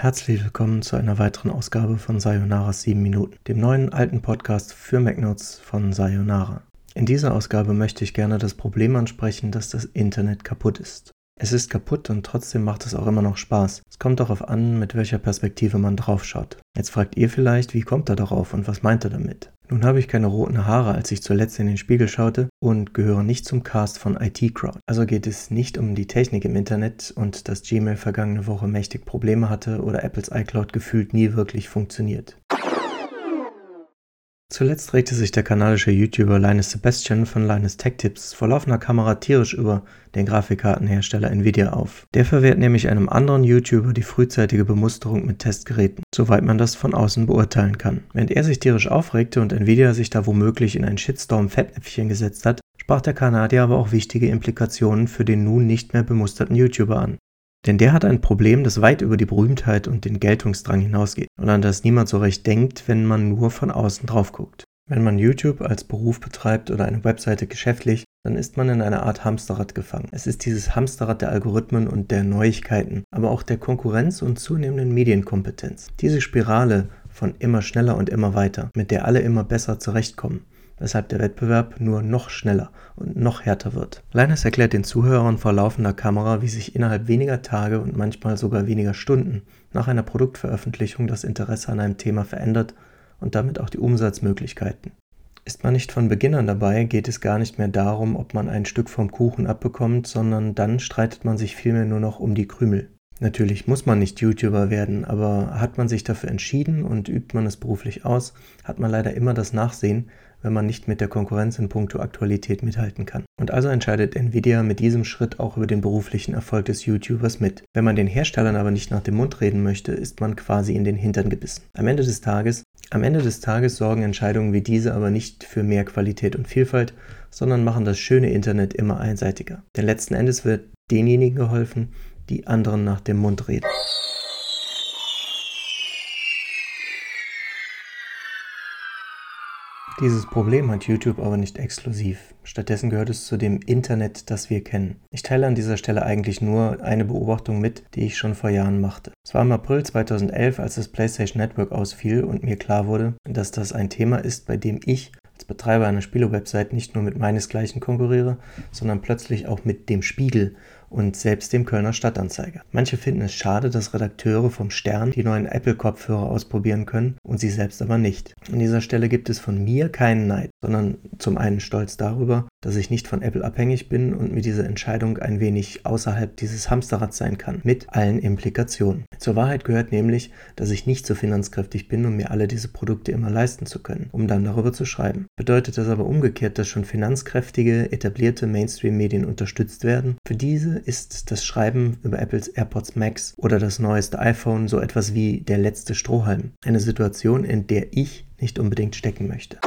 herzlich willkommen zu einer weiteren Ausgabe von Sayonara's 7 Minuten, dem neuen alten Podcast für MacNotes von Sayonara. In dieser Ausgabe möchte ich gerne das Problem ansprechen, dass das Internet kaputt ist. Es ist kaputt und trotzdem macht es auch immer noch Spaß. Es kommt darauf an, mit welcher Perspektive man draufschaut. Jetzt fragt ihr vielleicht, wie kommt er darauf und was meint er damit? Nun habe ich keine roten Haare, als ich zuletzt in den Spiegel schaute und gehöre nicht zum Cast von IT Crowd. Also geht es nicht um die Technik im Internet und dass Gmail vergangene Woche mächtig Probleme hatte oder Apples iCloud gefühlt nie wirklich funktioniert. Zuletzt regte sich der kanadische YouTuber Linus Sebastian von Linus Tech Tips vor laufender Kamera tierisch über den Grafikkartenhersteller Nvidia auf. Der verwehrt nämlich einem anderen YouTuber die frühzeitige Bemusterung mit Testgeräten, soweit man das von außen beurteilen kann. Während er sich tierisch aufregte und Nvidia sich da womöglich in ein Shitstorm-Fettnäpfchen gesetzt hat, sprach der Kanadier aber auch wichtige Implikationen für den nun nicht mehr bemusterten YouTuber an. Denn der hat ein Problem, das weit über die Berühmtheit und den Geltungsdrang hinausgeht und an das niemand so recht denkt, wenn man nur von außen drauf guckt. Wenn man YouTube als Beruf betreibt oder eine Webseite geschäftlich, dann ist man in einer Art Hamsterrad gefangen. Es ist dieses Hamsterrad der Algorithmen und der Neuigkeiten, aber auch der Konkurrenz und zunehmenden Medienkompetenz. Diese Spirale von immer schneller und immer weiter, mit der alle immer besser zurechtkommen, weshalb der Wettbewerb nur noch schneller und noch härter wird. Linus erklärt den Zuhörern vor laufender Kamera, wie sich innerhalb weniger Tage und manchmal sogar weniger Stunden nach einer Produktveröffentlichung das Interesse an einem Thema verändert und damit auch die Umsatzmöglichkeiten. Ist man nicht von Beginn an dabei, geht es gar nicht mehr darum, ob man ein Stück vom Kuchen abbekommt, sondern dann streitet man sich vielmehr nur noch um die Krümel. Natürlich muss man nicht YouTuber werden, aber hat man sich dafür entschieden und übt man es beruflich aus, hat man leider immer das Nachsehen, wenn man nicht mit der Konkurrenz in puncto Aktualität mithalten kann. Und also entscheidet Nvidia mit diesem Schritt auch über den beruflichen Erfolg des YouTubers mit. Wenn man den Herstellern aber nicht nach dem Mund reden möchte, ist man quasi in den Hintern gebissen. Am Ende des Tages, am Ende des Tages sorgen Entscheidungen wie diese aber nicht für mehr Qualität und Vielfalt, sondern machen das schöne Internet immer einseitiger. Denn letzten Endes wird denjenigen geholfen, die anderen nach dem Mund reden. Dieses Problem hat YouTube aber nicht exklusiv. Stattdessen gehört es zu dem Internet, das wir kennen. Ich teile an dieser Stelle eigentlich nur eine Beobachtung mit, die ich schon vor Jahren machte. Es war im April 2011, als das PlayStation Network ausfiel und mir klar wurde, dass das ein Thema ist, bei dem ich als Betreiber einer Spielewebsite nicht nur mit meinesgleichen konkurriere, sondern plötzlich auch mit dem Spiegel und selbst dem Kölner Stadtanzeiger. Manche finden es schade, dass Redakteure vom Stern die neuen Apple-Kopfhörer ausprobieren können und sie selbst aber nicht. An dieser Stelle gibt es von mir keinen Neid, sondern zum einen Stolz darüber, dass ich nicht von Apple abhängig bin und mit dieser Entscheidung ein wenig außerhalb dieses Hamsterrads sein kann, mit allen Implikationen. Zur Wahrheit gehört nämlich, dass ich nicht so finanzkräftig bin, um mir alle diese Produkte immer leisten zu können, um dann darüber zu schreiben. Bedeutet das aber umgekehrt, dass schon finanzkräftige, etablierte Mainstream-Medien unterstützt werden? Für diese ist das Schreiben über Apples AirPods Max oder das neueste iPhone so etwas wie der letzte Strohhalm. Eine Situation, in der ich nicht unbedingt stecken möchte.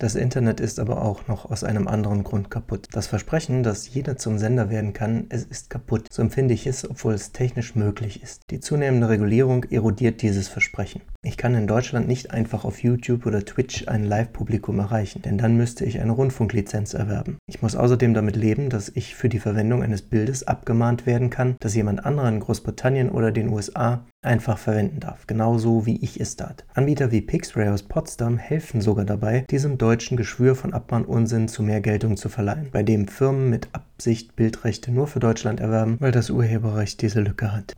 Das Internet ist aber auch noch aus einem anderen Grund kaputt. Das Versprechen, dass jeder zum Sender werden kann, es ist kaputt. So empfinde ich es, obwohl es technisch möglich ist. Die zunehmende Regulierung erodiert dieses Versprechen. Ich kann in Deutschland nicht einfach auf YouTube oder Twitch ein Live-Publikum erreichen, denn dann müsste ich eine Rundfunklizenz erwerben. Ich muss außerdem damit leben, dass ich für die Verwendung eines Bildes abgemahnt werden kann, das jemand anderer in Großbritannien oder den USA einfach verwenden darf, genauso wie ich es tat. Anbieter wie Pixray aus Potsdam helfen sogar dabei, diesem deutschen Geschwür von Abmahnunsinn zu mehr Geltung zu verleihen, bei dem Firmen mit Absicht Bildrechte nur für Deutschland erwerben, weil das Urheberrecht diese Lücke hat.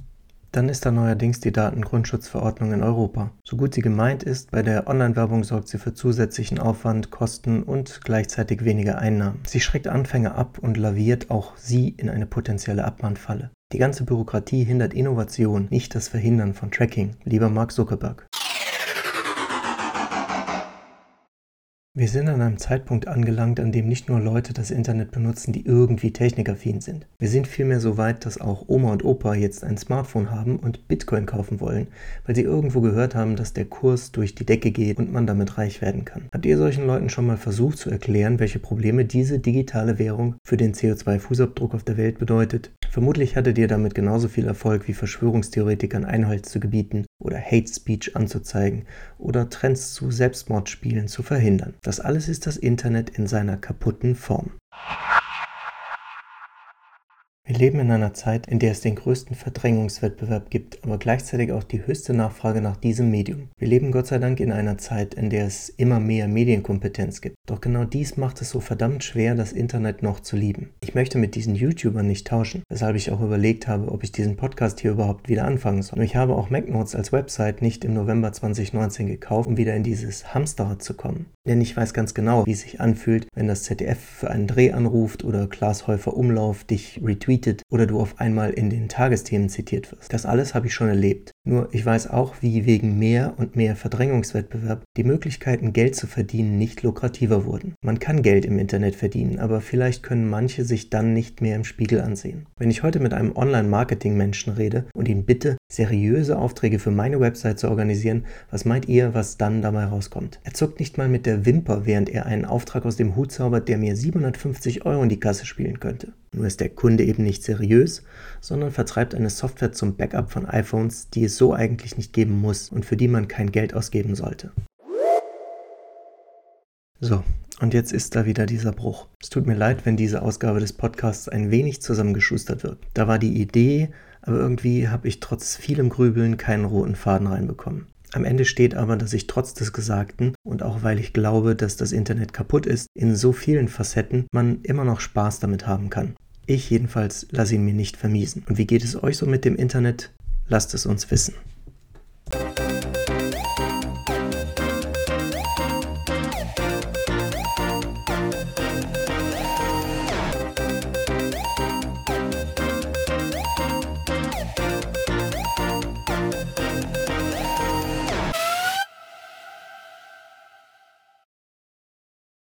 Dann ist da neuerdings die Datengrundschutzverordnung in Europa. So gut sie gemeint ist, bei der Online-Werbung sorgt sie für zusätzlichen Aufwand, Kosten und gleichzeitig weniger Einnahmen. Sie schreckt Anfänger ab und laviert auch sie in eine potenzielle Abmahnfalle. Die ganze Bürokratie hindert Innovation, nicht das Verhindern von Tracking, lieber Mark Zuckerberg. Wir sind an einem Zeitpunkt angelangt, an dem nicht nur Leute das Internet benutzen, die irgendwie technikaffin sind. Wir sind vielmehr so weit, dass auch Oma und Opa jetzt ein Smartphone haben und Bitcoin kaufen wollen, weil sie irgendwo gehört haben, dass der Kurs durch die Decke geht und man damit reich werden kann. Habt ihr solchen Leuten schon mal versucht zu erklären, welche Probleme diese digitale Währung für den CO2-Fußabdruck auf der Welt bedeutet? Vermutlich hattet ihr damit genauso viel Erfolg wie Verschwörungstheoretikern Einhalt zu gebieten oder Hate Speech anzuzeigen oder Trends zu Selbstmordspielen zu verhindern. Das alles ist das Internet in seiner kaputten Form. Wir leben in einer Zeit, in der es den größten Verdrängungswettbewerb gibt, aber gleichzeitig auch die höchste Nachfrage nach diesem Medium. Wir leben Gott sei Dank in einer Zeit, in der es immer mehr Medienkompetenz gibt. Doch genau dies macht es so verdammt schwer, das Internet noch zu lieben. Ich möchte mit diesen YouTubern nicht tauschen, weshalb ich auch überlegt habe, ob ich diesen Podcast hier überhaupt wieder anfangen soll. Nur ich habe auch MacNotes als Website nicht im November 2019 gekauft, um wieder in dieses Hamsterrad zu kommen. Denn ich weiß ganz genau, wie es sich anfühlt, wenn das ZDF für einen Dreh anruft oder Klaas Häufer Umlauf dich retweetet oder du auf einmal in den Tagesthemen zitiert wirst. Das alles habe ich schon erlebt. Nur ich weiß auch, wie wegen mehr und mehr Verdrängungswettbewerb die Möglichkeiten, Geld zu verdienen, nicht lukrativer wurden. Man kann Geld im Internet verdienen, aber vielleicht können manche sich dann nicht mehr im Spiegel ansehen. Wenn ich heute mit einem Online-Marketing-Menschen rede und ihn bitte, seriöse Aufträge für meine Website zu organisieren, was meint ihr, was dann dabei rauskommt? Er zuckt nicht mal mit der Wimper, während er einen Auftrag aus dem Hut zaubert, der mir 750 Euro in die Kasse spielen könnte. Nur ist der Kunde eben nicht seriös, sondern vertreibt eine Software zum Backup von iPhones, die es so eigentlich nicht geben muss und für die man kein Geld ausgeben sollte. So, und jetzt ist da wieder dieser Bruch. Es tut mir leid, wenn diese Ausgabe des Podcasts ein wenig zusammengeschustert wird. Da war die Idee, aber irgendwie habe ich trotz vielem Grübeln keinen roten Faden reinbekommen. Am Ende steht aber, dass ich trotz des Gesagten und auch weil ich glaube, dass das Internet kaputt ist, in so vielen Facetten man immer noch Spaß damit haben kann. Ich jedenfalls lasse ihn mir nicht vermiesen. Und wie geht es euch so mit dem Internet? Lasst es uns wissen.